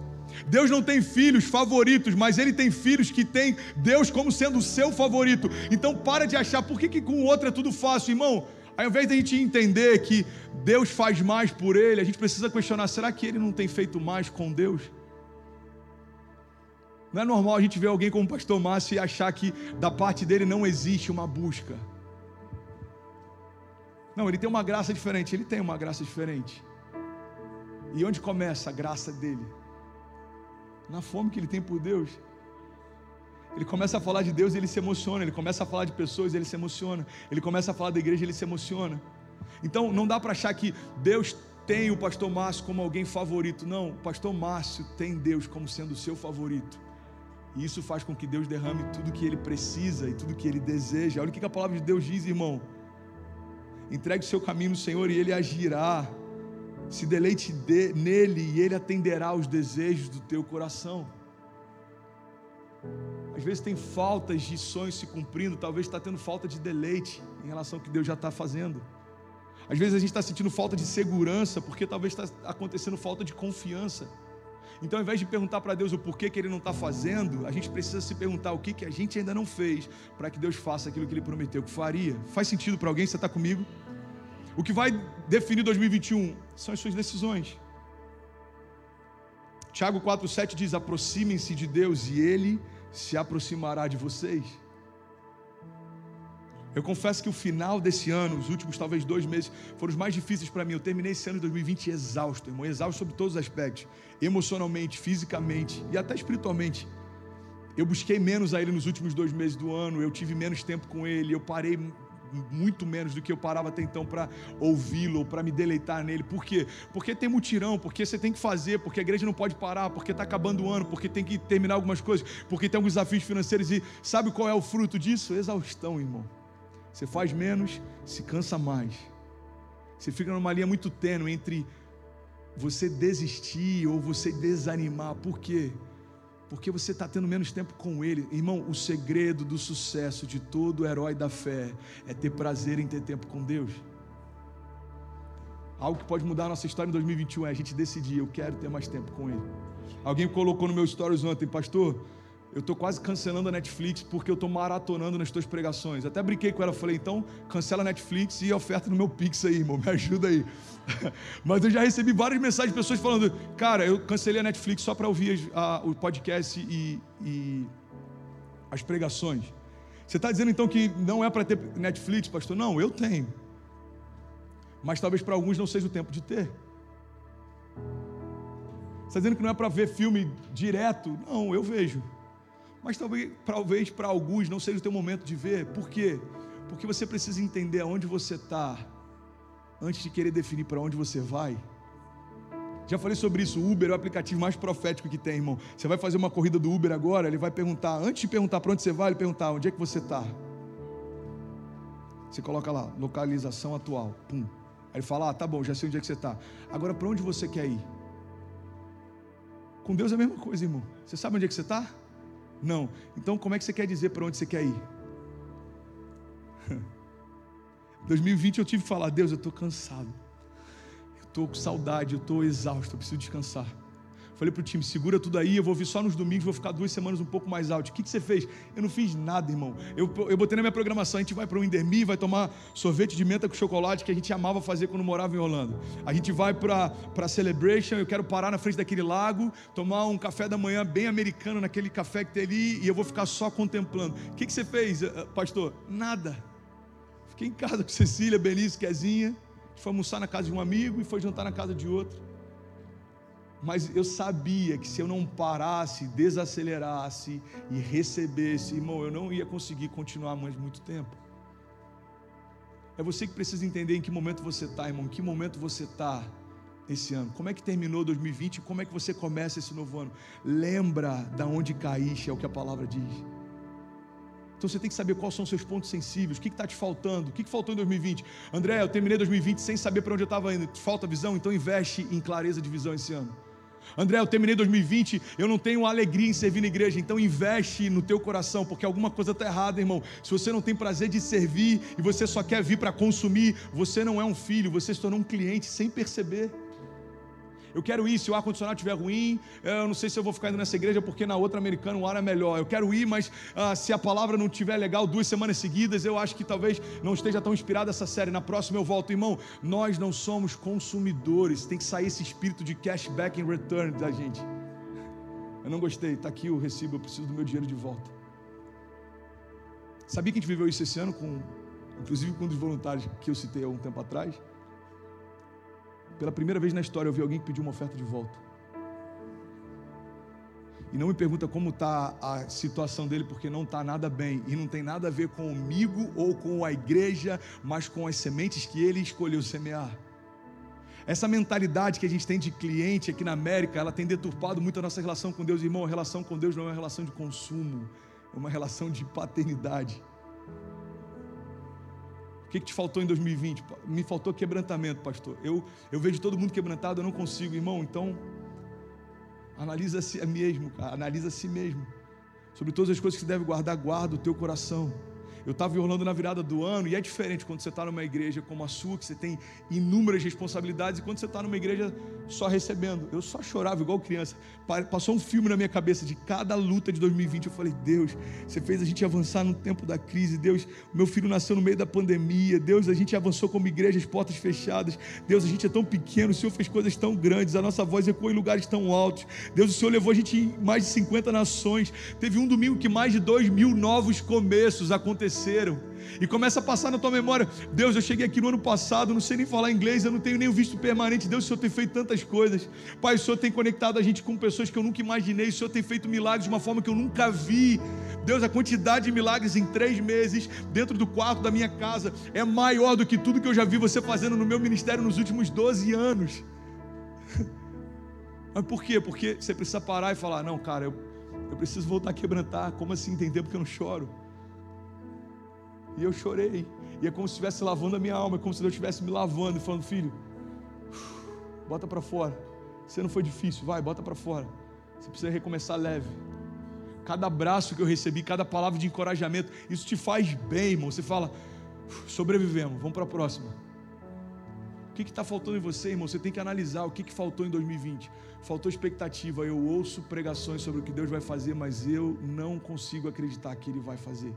Deus não tem filhos favoritos, mas Ele tem filhos que têm Deus como sendo o seu favorito. Então para de achar, por que, que com o outro é tudo fácil, irmão? Ao invés de a gente entender que Deus faz mais por ele, a gente precisa questionar: será que ele não tem feito mais com Deus? Não é normal a gente ver alguém como o pastor Márcio e achar que da parte dele não existe uma busca. Não, ele tem uma graça diferente, ele tem uma graça diferente. E onde começa a graça dele? Na fome que ele tem por Deus. Ele começa a falar de Deus ele se emociona. Ele começa a falar de pessoas e ele se emociona. Ele começa a falar da igreja ele se emociona. Então não dá para achar que Deus tem o pastor Márcio como alguém favorito. Não, o pastor Márcio tem Deus como sendo o seu favorito. E isso faz com que Deus derrame tudo que ele precisa e tudo que ele deseja. Olha o que a palavra de Deus diz, irmão. Entregue o seu caminho no Senhor e ele agirá se deleite de, nele e ele atenderá os desejos do teu coração. Às vezes tem faltas de sonhos se cumprindo, talvez está tendo falta de deleite em relação ao que Deus já está fazendo. Às vezes a gente está sentindo falta de segurança, porque talvez está acontecendo falta de confiança. Então, ao invés de perguntar para Deus o porquê que Ele não está fazendo, a gente precisa se perguntar o que, que a gente ainda não fez para que Deus faça aquilo que Ele prometeu que faria. Faz sentido para alguém? Você está comigo? O que vai definir 2021 são as suas decisões. Tiago 4,7 diz: aproximem-se de Deus e Ele se aproximará de vocês. Eu confesso que o final desse ano, os últimos talvez dois meses, foram os mais difíceis para mim. Eu terminei esse ano de 2020 exausto, irmão, exausto sobre todos os aspectos, emocionalmente, fisicamente e até espiritualmente. Eu busquei menos a Ele nos últimos dois meses do ano, eu tive menos tempo com Ele, eu parei muito menos do que eu parava até então para ouvi-lo, para me deleitar nele. Por quê? Porque tem mutirão, porque você tem que fazer, porque a igreja não pode parar, porque está acabando o ano, porque tem que terminar algumas coisas, porque tem alguns desafios financeiros e sabe qual é o fruto disso? Exaustão, irmão. Você faz menos, se cansa mais. Você fica numa linha muito tênue entre você desistir ou você desanimar. Por quê? Porque você está tendo menos tempo com Ele. Irmão, o segredo do sucesso de todo herói da fé é ter prazer em ter tempo com Deus. Algo que pode mudar a nossa história em 2021 é a gente decidir, eu quero ter mais tempo com Ele. Alguém colocou no meu stories ontem, pastor, eu estou quase cancelando a Netflix porque eu estou maratonando nas tuas pregações. Até brinquei com ela, falei, então cancela a Netflix e oferta no meu Pix aí, irmão, me ajuda aí. Mas eu já recebi várias mensagens de pessoas falando, cara, eu cancelei a Netflix só para ouvir a, o podcast e, e as pregações. Você está dizendo então que não é para ter Netflix, pastor? Não, eu tenho. Mas talvez para alguns não seja o tempo de ter. Você está dizendo que não é para ver filme direto? Não, eu vejo. Mas talvez, talvez para alguns não seja o teu momento de ver. Por quê? Porque você precisa entender aonde você está antes de querer definir para onde você vai. Já falei sobre isso. O Uber é o aplicativo mais profético que tem, irmão. Você vai fazer uma corrida do Uber agora, ele vai perguntar, antes de perguntar para onde você vai, ele perguntar onde é que você está. Você coloca lá, localização atual. Pum. Aí ele fala, ah, tá bom, já sei onde é que você está. Agora, para onde você quer ir? Com Deus é a mesma coisa, irmão. Você sabe onde é que você está? Não. Então como é que você quer dizer para onde você quer ir? 2020 eu tive que falar, Deus, eu estou cansado. Eu estou com saudade, eu estou exausto, eu preciso descansar. Falei para o time: segura tudo aí, eu vou vir só nos domingos, vou ficar duas semanas um pouco mais alto. O que, que você fez? Eu não fiz nada, irmão. Eu, eu botei na minha programação: a gente vai para o Indermi, vai tomar sorvete de menta com chocolate que a gente amava fazer quando morava em Holanda. A gente vai para Celebration, eu quero parar na frente daquele lago, tomar um café da manhã bem americano naquele café que tem ali e eu vou ficar só contemplando. O que, que você fez, eh, pastor? Nada. Fiquei em casa com Cecília, Benício, Quezinha. Foi almoçar na casa de um amigo e foi jantar na casa de outro. Mas eu sabia que se eu não parasse, desacelerasse e recebesse, irmão, eu não ia conseguir continuar mais muito tempo. É você que precisa entender em que momento você está, irmão, em que momento você está esse ano. Como é que terminou 2020? Como é que você começa esse novo ano? Lembra da onde caíste, é o que a palavra diz. Então você tem que saber quais são os seus pontos sensíveis, o que está te faltando, o que, que faltou em 2020. André, eu terminei 2020 sem saber para onde eu estava indo. Falta visão, então investe em clareza de visão esse ano. André, eu terminei 2020, eu não tenho alegria em servir na igreja, então investe no teu coração, porque alguma coisa está errada, irmão. Se você não tem prazer de servir e você só quer vir para consumir, você não é um filho, você se tornou um cliente sem perceber. Eu quero ir, se o ar-condicionado estiver ruim, eu não sei se eu vou ficar indo nessa igreja porque na outra americana o ar é melhor. Eu quero ir, mas ah, se a palavra não estiver legal duas semanas seguidas, eu acho que talvez não esteja tão inspirada essa série. Na próxima eu volto. Irmão, nós não somos consumidores. Tem que sair esse espírito de cashback and return da gente. Eu não gostei, está aqui o recibo, eu preciso do meu dinheiro de volta. Sabia que a gente viveu isso esse ano, com, inclusive com um dos voluntários que eu citei há um tempo atrás? Pela primeira vez na história eu vi alguém que pediu uma oferta de volta. E não me pergunta como está a situação dele, porque não está nada bem. E não tem nada a ver comigo ou com a igreja, mas com as sementes que ele escolheu semear. Essa mentalidade que a gente tem de cliente aqui na América, ela tem deturpado muito a nossa relação com Deus. Irmão, a relação com Deus não é uma relação de consumo, é uma relação de paternidade. O que, que te faltou em 2020? Me faltou quebrantamento, pastor. Eu, eu vejo todo mundo quebrantado, eu não consigo, irmão. Então, analisa a si mesmo, cara. Analisa a si mesmo. Sobre todas as coisas que você deve guardar, guarda o teu coração. Eu estava em Orlando na virada do ano e é diferente quando você está numa igreja como a sua, que você tem inúmeras responsabilidades, e quando você está numa igreja só recebendo. Eu só chorava igual criança. Passou um filme na minha cabeça de cada luta de 2020. Eu falei, Deus, você fez a gente avançar no tempo da crise. Deus, meu filho nasceu no meio da pandemia. Deus, a gente avançou como igreja, as portas fechadas. Deus, a gente é tão pequeno. O Senhor fez coisas tão grandes. A nossa voz ecoou em lugares tão altos. Deus, o Senhor levou a gente em mais de 50 nações. Teve um domingo que mais de 2 mil novos começos aconteceram aconteceram. E começa a passar na tua memória: Deus, eu cheguei aqui no ano passado, não sei nem falar inglês, eu não tenho nem visto permanente. Deus, o Senhor tem feito tantas coisas. Pai, o Senhor tem conectado a gente com pessoas que eu nunca imaginei. O Senhor tem feito milagres de uma forma que eu nunca vi. Deus, a quantidade de milagres em três meses, dentro do quarto da minha casa, é maior do que tudo que eu já vi você fazendo no meu ministério nos últimos 12 anos. Mas por quê? Porque você precisa parar e falar: Não, cara, eu, eu preciso voltar a quebrantar. Como assim entender? Porque eu não choro. E eu chorei. E é como se estivesse lavando a minha alma, é como se Deus estivesse me lavando e falando: Filho, bota para fora. Você não foi difícil, vai, bota para fora. Você precisa recomeçar leve. Cada abraço que eu recebi, cada palavra de encorajamento, isso te faz bem, irmão. Você fala: sobrevivemos, vamos para a próxima. O que está faltando em você, irmão? Você tem que analisar o que, que faltou em 2020. Faltou expectativa. Eu ouço pregações sobre o que Deus vai fazer, mas eu não consigo acreditar que Ele vai fazer.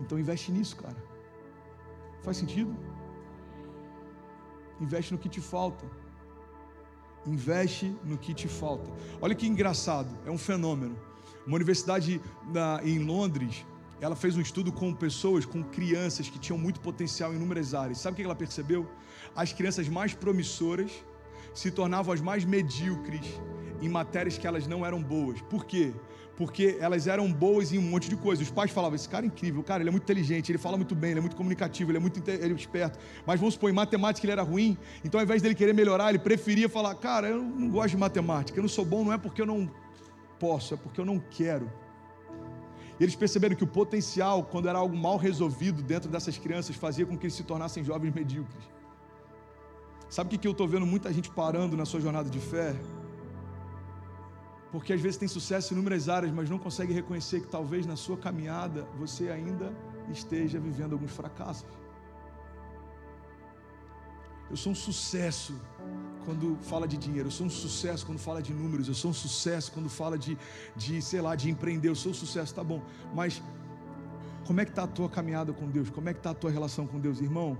Então investe nisso, cara. Faz sentido? Investe no que te falta. Investe no que te falta. Olha que engraçado, é um fenômeno. Uma universidade na, em Londres, ela fez um estudo com pessoas, com crianças que tinham muito potencial em inúmeras áreas. Sabe o que ela percebeu? As crianças mais promissoras se tornavam as mais medíocres em matérias que elas não eram boas. Por quê? Porque elas eram boas em um monte de coisas. Os pais falavam: esse cara é incrível, cara, ele é muito inteligente, ele fala muito bem, ele é muito comunicativo, ele é muito ele é esperto. Mas vamos supor, em matemática ele era ruim, então ao invés dele querer melhorar, ele preferia falar: cara, eu não gosto de matemática, eu não sou bom, não é porque eu não posso, é porque eu não quero. E eles perceberam que o potencial, quando era algo mal resolvido dentro dessas crianças, fazia com que eles se tornassem jovens medíocres. Sabe o que eu estou vendo muita gente parando na sua jornada de fé? Porque às vezes tem sucesso em inúmeras áreas, mas não consegue reconhecer que talvez na sua caminhada você ainda esteja vivendo alguns fracassos. Eu sou um sucesso quando fala de dinheiro, eu sou um sucesso quando fala de números, eu sou um sucesso quando fala de, de sei lá, de empreender, eu sou um sucesso, tá bom, mas como é que está a tua caminhada com Deus? Como é que está a tua relação com Deus, irmão?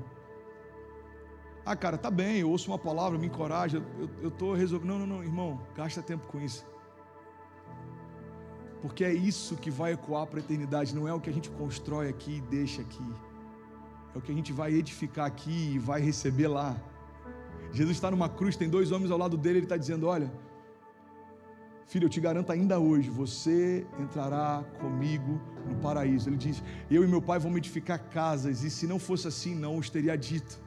Ah, cara, tá bem, eu ouço uma palavra, me encoraja, eu estou resolvendo. Não, não, não, irmão, gasta tempo com isso porque é isso que vai ecoar para a eternidade, não é o que a gente constrói aqui e deixa aqui, é o que a gente vai edificar aqui e vai receber lá. Jesus está numa cruz, tem dois homens ao lado dele, ele está dizendo: Olha, filho, eu te garanto ainda hoje, você entrará comigo no paraíso. Ele diz: Eu e meu pai vamos edificar casas, e se não fosse assim, não os teria dito.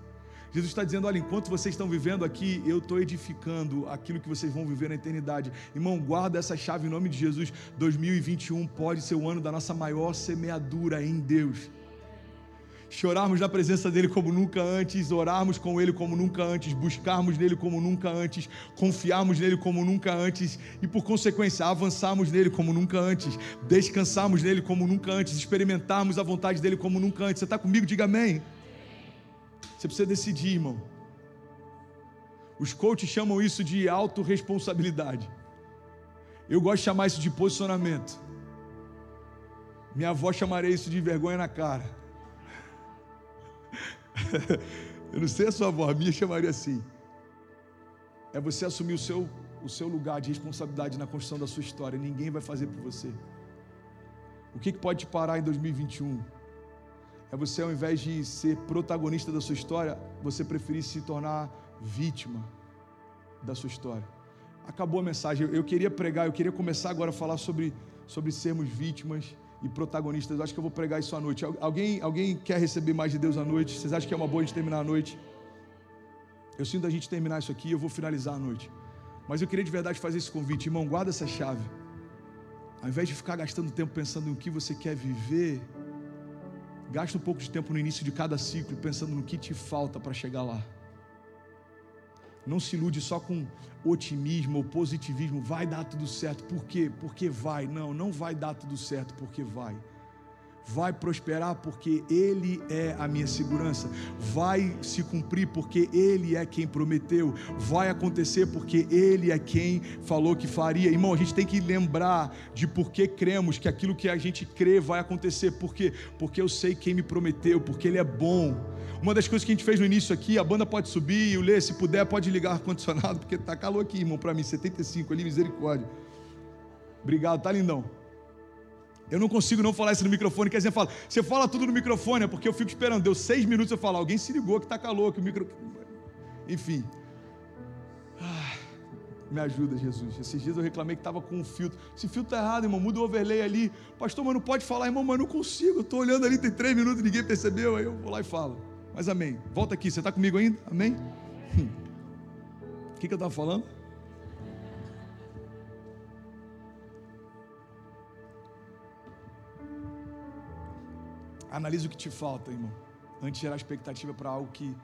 Jesus está dizendo: olha, enquanto vocês estão vivendo aqui, eu estou edificando aquilo que vocês vão viver na eternidade. Irmão, guarda essa chave em nome de Jesus. 2021 pode ser o ano da nossa maior semeadura em Deus. Chorarmos na presença dEle como nunca antes, orarmos com Ele como nunca antes, buscarmos nele como nunca antes, confiarmos nele como nunca antes e, por consequência, avançarmos nele como nunca antes, descansarmos nele como nunca antes, experimentarmos a vontade dEle como nunca antes. Você está comigo? Diga amém. Você precisa decidir, irmão. Os coaches chamam isso de autorresponsabilidade. Eu gosto de chamar isso de posicionamento. Minha avó chamaria isso de vergonha na cara. Eu não sei a sua avó, a minha chamaria assim. É você assumir o seu, o seu lugar de responsabilidade na construção da sua história. Ninguém vai fazer por você. O que, que pode te parar em 2021? É você, ao invés de ser protagonista da sua história, você preferir se tornar vítima da sua história. Acabou a mensagem. Eu queria pregar, eu queria começar agora a falar sobre, sobre sermos vítimas e protagonistas. Eu acho que eu vou pregar isso à noite. Alguém, alguém quer receber mais de Deus à noite? Vocês acham que é uma boa a gente terminar a noite? Eu sinto a gente terminar isso aqui, eu vou finalizar a noite. Mas eu queria de verdade fazer esse convite, irmão, guarda essa chave. Ao invés de ficar gastando tempo pensando em o que você quer viver, Gasta um pouco de tempo no início de cada ciclo pensando no que te falta para chegar lá. Não se ilude só com otimismo ou positivismo, vai dar tudo certo. Por quê? Porque vai. Não, não vai dar tudo certo porque vai vai prosperar porque Ele é a minha segurança, vai se cumprir porque Ele é quem prometeu, vai acontecer porque Ele é quem falou que faria. Irmão, a gente tem que lembrar de por que cremos que aquilo que a gente crê vai acontecer, por quê? Porque eu sei quem me prometeu, porque Ele é bom. Uma das coisas que a gente fez no início aqui, a banda pode subir, o Lê, se puder, pode ligar ar-condicionado, porque tá calor aqui, irmão, para mim, 75 ali, misericórdia. Obrigado, tá lindão. Eu não consigo não falar isso no microfone. Quer dizer, fala, você fala tudo no microfone, é porque eu fico esperando. Deu seis minutos eu falo, alguém se ligou que está calor, que o micro. Enfim. Ah, me ajuda, Jesus. Esses dias eu reclamei que estava com um filtro. Esse filtro está errado, irmão. Muda o overlay ali. Pastor, mas não pode falar, irmão, mas não consigo. Eu estou olhando ali, tem três minutos, ninguém percebeu. Aí eu vou lá e falo. Mas amém. Volta aqui, você está comigo ainda? Amém? Hum. O que, que eu estava falando? Analise o que te falta, irmão, antes de gerar expectativa para algo que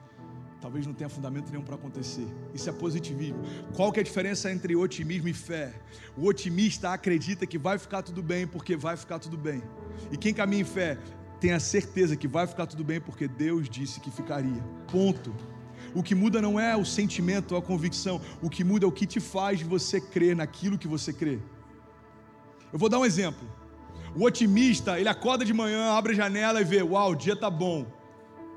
talvez não tenha fundamento nenhum para acontecer. Isso é positivismo. Qual que é a diferença entre otimismo e fé? O otimista acredita que vai ficar tudo bem porque vai ficar tudo bem. E quem caminha em fé tem a certeza que vai ficar tudo bem porque Deus disse que ficaria. Ponto. O que muda não é o sentimento ou a convicção, o que muda é o que te faz você crer naquilo que você crê. Eu vou dar um exemplo. O otimista, ele acorda de manhã, abre a janela e vê: Uau, o dia tá bom,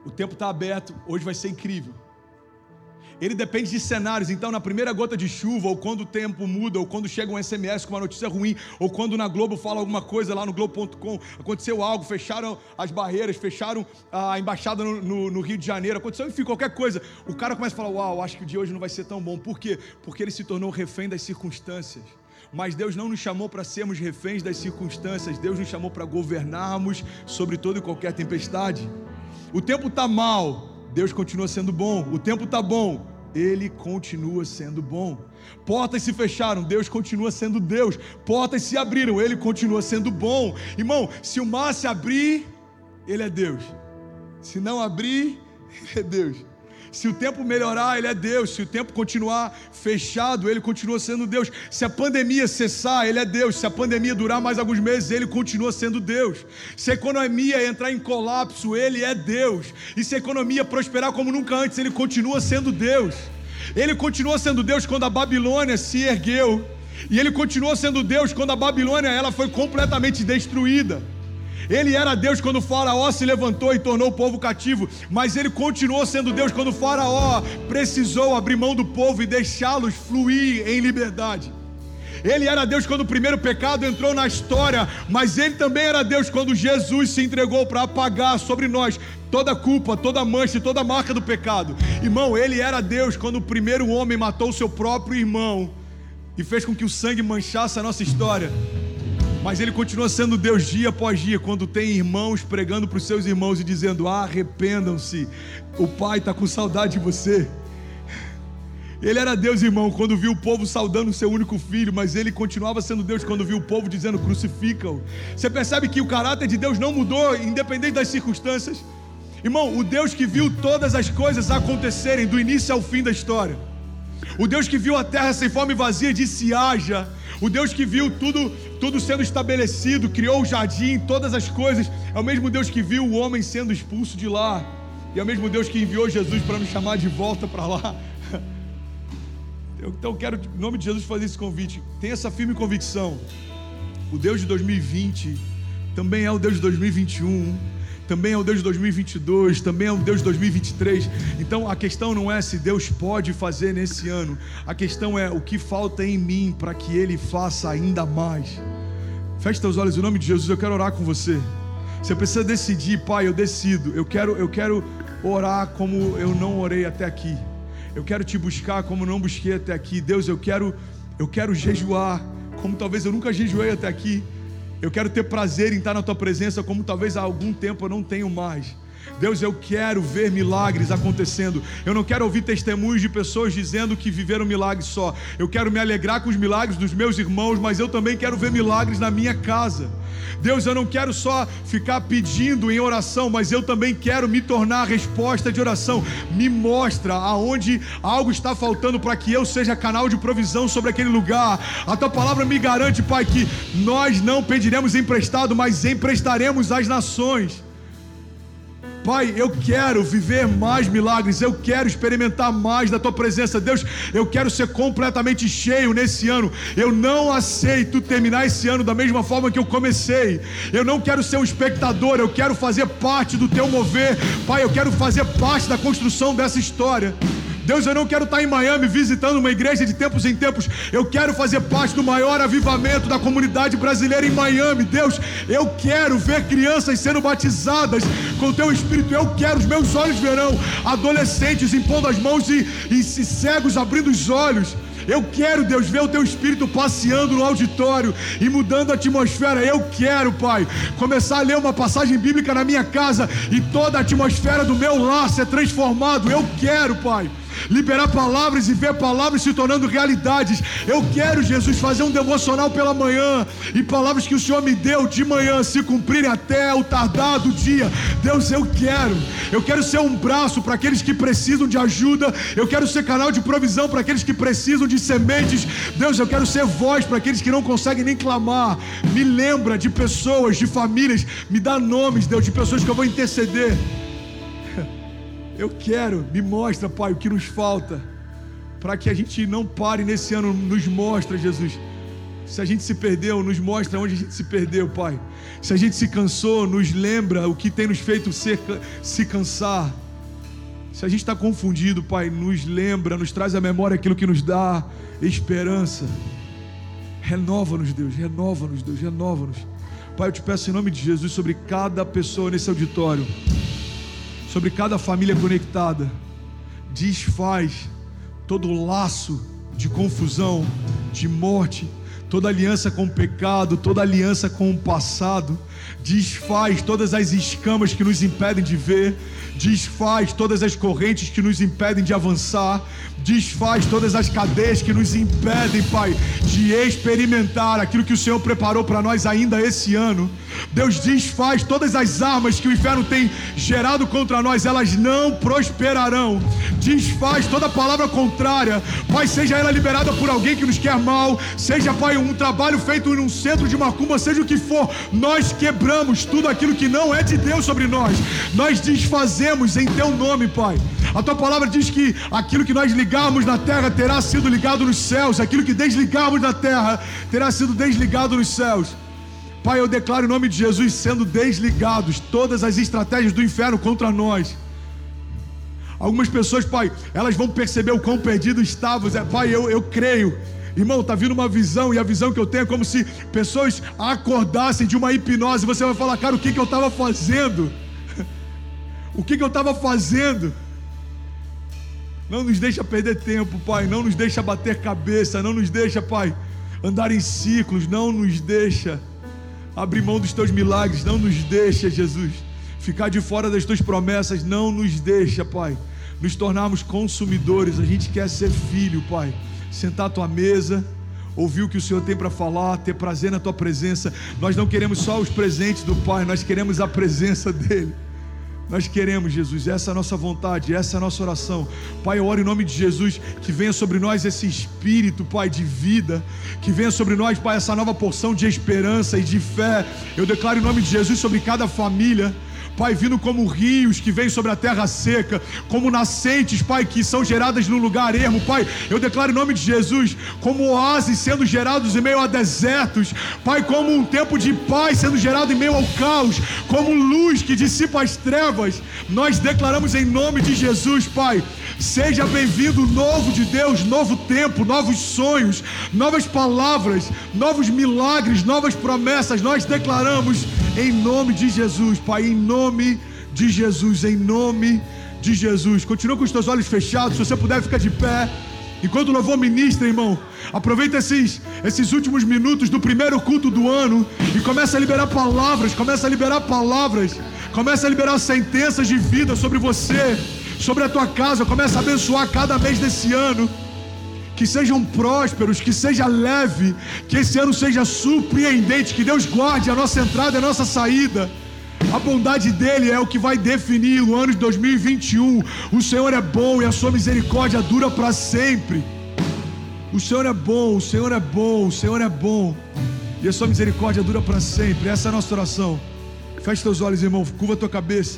o tempo está aberto, hoje vai ser incrível. Ele depende de cenários, então na primeira gota de chuva, ou quando o tempo muda, ou quando chega um SMS com uma notícia ruim, ou quando na Globo fala alguma coisa lá no Globo.com, aconteceu algo, fecharam as barreiras, fecharam a embaixada no, no, no, Rio de Janeiro, aconteceu, enfim, qualquer coisa. O cara começa a falar: Uau, acho que o dia hoje não vai ser tão bom. Por quê? Porque ele se tornou refém das circunstâncias. Mas Deus não nos chamou para sermos reféns das circunstâncias, Deus nos chamou para governarmos sobre toda e qualquer tempestade. O tempo está mal, Deus continua sendo bom. O tempo está bom, Ele continua sendo bom. Portas se fecharam, Deus continua sendo Deus. Portas se abriram, Ele continua sendo bom. Irmão, se o mar se abrir, Ele é Deus. Se não abrir, Ele é Deus. Se o tempo melhorar, Ele é Deus. Se o tempo continuar fechado, Ele continua sendo Deus. Se a pandemia cessar, Ele é Deus. Se a pandemia durar mais alguns meses, Ele continua sendo Deus. Se a economia entrar em colapso, Ele é Deus. E se a economia prosperar como nunca antes, Ele continua sendo Deus. Ele continua sendo Deus quando a Babilônia se ergueu. E Ele continuou sendo Deus quando a Babilônia ela foi completamente destruída. Ele era Deus quando Faraó se levantou e tornou o povo cativo, mas ele continuou sendo Deus quando Faraó precisou abrir mão do povo e deixá-los fluir em liberdade. Ele era Deus quando o primeiro pecado entrou na história, mas ele também era Deus quando Jesus se entregou para apagar sobre nós toda a culpa, toda a mancha e toda a marca do pecado. Irmão, ele era Deus quando o primeiro homem matou seu próprio irmão e fez com que o sangue manchasse a nossa história. Mas ele continua sendo Deus dia após dia, quando tem irmãos pregando para os seus irmãos e dizendo: arrependam-se, o pai está com saudade de você. Ele era Deus, irmão, quando viu o povo saudando o seu único filho, mas ele continuava sendo Deus quando viu o povo dizendo crucificam. Você percebe que o caráter de Deus não mudou, independente das circunstâncias? Irmão, o Deus que viu todas as coisas acontecerem do início ao fim da história, o Deus que viu a terra sem fome e vazia disse haja, o Deus que viu tudo, tudo sendo estabelecido, criou o jardim, todas as coisas, é o mesmo Deus que viu o homem sendo expulso de lá, e é o mesmo Deus que enviou Jesus para nos chamar de volta para lá. Então eu quero, em nome de Jesus, fazer esse convite. Tenha essa firme convicção. O Deus de 2020 também é o Deus de 2021 também é o Deus de 2022, também é o Deus de 2023. Então a questão não é se Deus pode fazer nesse ano, a questão é o que falta em mim para que Ele faça ainda mais. Feche teus olhos em nome de Jesus, eu quero orar com você. Você precisa decidir, Pai, eu decido. Eu quero, eu quero orar como eu não orei até aqui. Eu quero te buscar como não busquei até aqui. Deus, eu quero, eu quero jejuar como talvez eu nunca jejuei até aqui. Eu quero ter prazer em estar na tua presença como talvez há algum tempo eu não tenho mais. Deus, eu quero ver milagres acontecendo. Eu não quero ouvir testemunhos de pessoas dizendo que viveram milagres só. Eu quero me alegrar com os milagres dos meus irmãos, mas eu também quero ver milagres na minha casa. Deus, eu não quero só ficar pedindo em oração, mas eu também quero me tornar a resposta de oração. Me mostra aonde algo está faltando para que eu seja canal de provisão sobre aquele lugar. A tua palavra me garante, Pai, que nós não pediremos emprestado, mas emprestaremos às nações. Pai, eu quero viver mais milagres, eu quero experimentar mais da tua presença. Deus, eu quero ser completamente cheio nesse ano. Eu não aceito terminar esse ano da mesma forma que eu comecei. Eu não quero ser um espectador, eu quero fazer parte do teu mover. Pai, eu quero fazer parte da construção dessa história. Deus, eu não quero estar em Miami visitando uma igreja de tempos em tempos. Eu quero fazer parte do maior avivamento da comunidade brasileira em Miami. Deus, eu quero ver crianças sendo batizadas com teu espírito. Eu quero, os meus olhos verão adolescentes impondo as mãos e, e cegos abrindo os olhos. Eu quero, Deus, ver o teu espírito passeando no auditório e mudando a atmosfera. Eu quero, Pai, começar a ler uma passagem bíblica na minha casa e toda a atmosfera do meu lar ser transformado. Eu quero, Pai liberar palavras e ver palavras se tornando realidades. Eu quero, Jesus, fazer um devocional pela manhã e palavras que o Senhor me deu de manhã se cumprirem até o tardar do dia. Deus, eu quero. Eu quero ser um braço para aqueles que precisam de ajuda. Eu quero ser canal de provisão para aqueles que precisam de sementes. Deus, eu quero ser voz para aqueles que não conseguem nem clamar. Me lembra de pessoas, de famílias. Me dá nomes, Deus, de pessoas que eu vou interceder. Eu quero, me mostra, Pai, o que nos falta, para que a gente não pare nesse ano, nos mostra, Jesus. Se a gente se perdeu, nos mostra onde a gente se perdeu, Pai. Se a gente se cansou, nos lembra o que tem nos feito ser, se cansar. Se a gente está confundido, Pai, nos lembra, nos traz à memória aquilo que nos dá esperança. Renova-nos, Deus, renova-nos, Deus, renova-nos. Pai, eu te peço em nome de Jesus sobre cada pessoa nesse auditório sobre cada família conectada. Desfaz todo laço de confusão, de morte, toda aliança com o pecado, toda aliança com o passado. Desfaz todas as escamas que nos impedem de ver, desfaz todas as correntes que nos impedem de avançar, desfaz todas as cadeias que nos impedem, Pai, de experimentar aquilo que o Senhor preparou para nós ainda esse ano. Deus desfaz todas as armas que o inferno tem gerado contra nós, elas não prosperarão. Desfaz toda palavra contrária, Pai, seja ela liberada por alguém que nos quer mal, seja, Pai, um trabalho feito num centro de macumba, seja o que for, nós quebramos tudo aquilo que não é de Deus sobre nós, nós desfazemos em Teu nome, Pai. A Tua palavra diz que aquilo que nós ligarmos na terra terá sido ligado nos céus, aquilo que desligarmos na terra terá sido desligado nos céus. Pai, eu declaro em nome de Jesus sendo desligados todas as estratégias do inferno contra nós. Algumas pessoas, Pai, elas vão perceber o quão perdido estávamos. É, pai, eu, eu creio Irmão, tá vindo uma visão e a visão que eu tenho é como se pessoas acordassem de uma hipnose. Você vai falar, cara, o que, que eu estava fazendo? o que, que eu estava fazendo? Não nos deixa perder tempo, Pai. Não nos deixa bater cabeça. Não nos deixa, Pai, andar em ciclos. Não nos deixa abrir mão dos teus milagres. Não nos deixa, Jesus, ficar de fora das tuas promessas. Não nos deixa, Pai, nos tornarmos consumidores. A gente quer ser filho, Pai. Sentar à tua mesa ouvir o que o Senhor tem para falar, ter prazer na tua presença. Nós não queremos só os presentes do Pai, nós queremos a presença dEle. Nós queremos, Jesus, essa é a nossa vontade, essa é a nossa oração. Pai, eu oro em nome de Jesus, que venha sobre nós esse espírito, Pai, de vida, que venha sobre nós, Pai, essa nova porção de esperança e de fé. Eu declaro em nome de Jesus sobre cada família. Pai, vindo como rios que vêm sobre a terra seca, como nascentes, Pai, que são geradas no lugar ermo, Pai, eu declaro em nome de Jesus, como oásis sendo gerados em meio a desertos, Pai, como um tempo de paz sendo gerado em meio ao caos, como luz que dissipa as trevas, nós declaramos em nome de Jesus, Pai, seja bem-vindo novo de Deus, novo tempo, novos sonhos, novas palavras, novos milagres, novas promessas, nós declaramos em nome de Jesus, Pai, em nome de Jesus, em nome de Jesus. Continua com os teus olhos fechados, se você puder ficar de pé. Enquanto o louvor ministra, irmão, aproveita esses, esses últimos minutos do primeiro culto do ano e começa a liberar palavras, começa a liberar palavras, começa a liberar sentenças de vida sobre você, sobre a tua casa, começa a abençoar cada mês desse ano que sejam prósperos, que seja leve, que esse ano seja surpreendente, que Deus guarde a nossa entrada e a nossa saída. A bondade dele é o que vai definir o ano de 2021. O Senhor é bom e a sua misericórdia dura para sempre. O Senhor é bom, o Senhor é bom, o Senhor é bom. E a sua misericórdia dura para sempre. Essa é a nossa oração. Feche teus olhos, irmão. Curva a tua cabeça.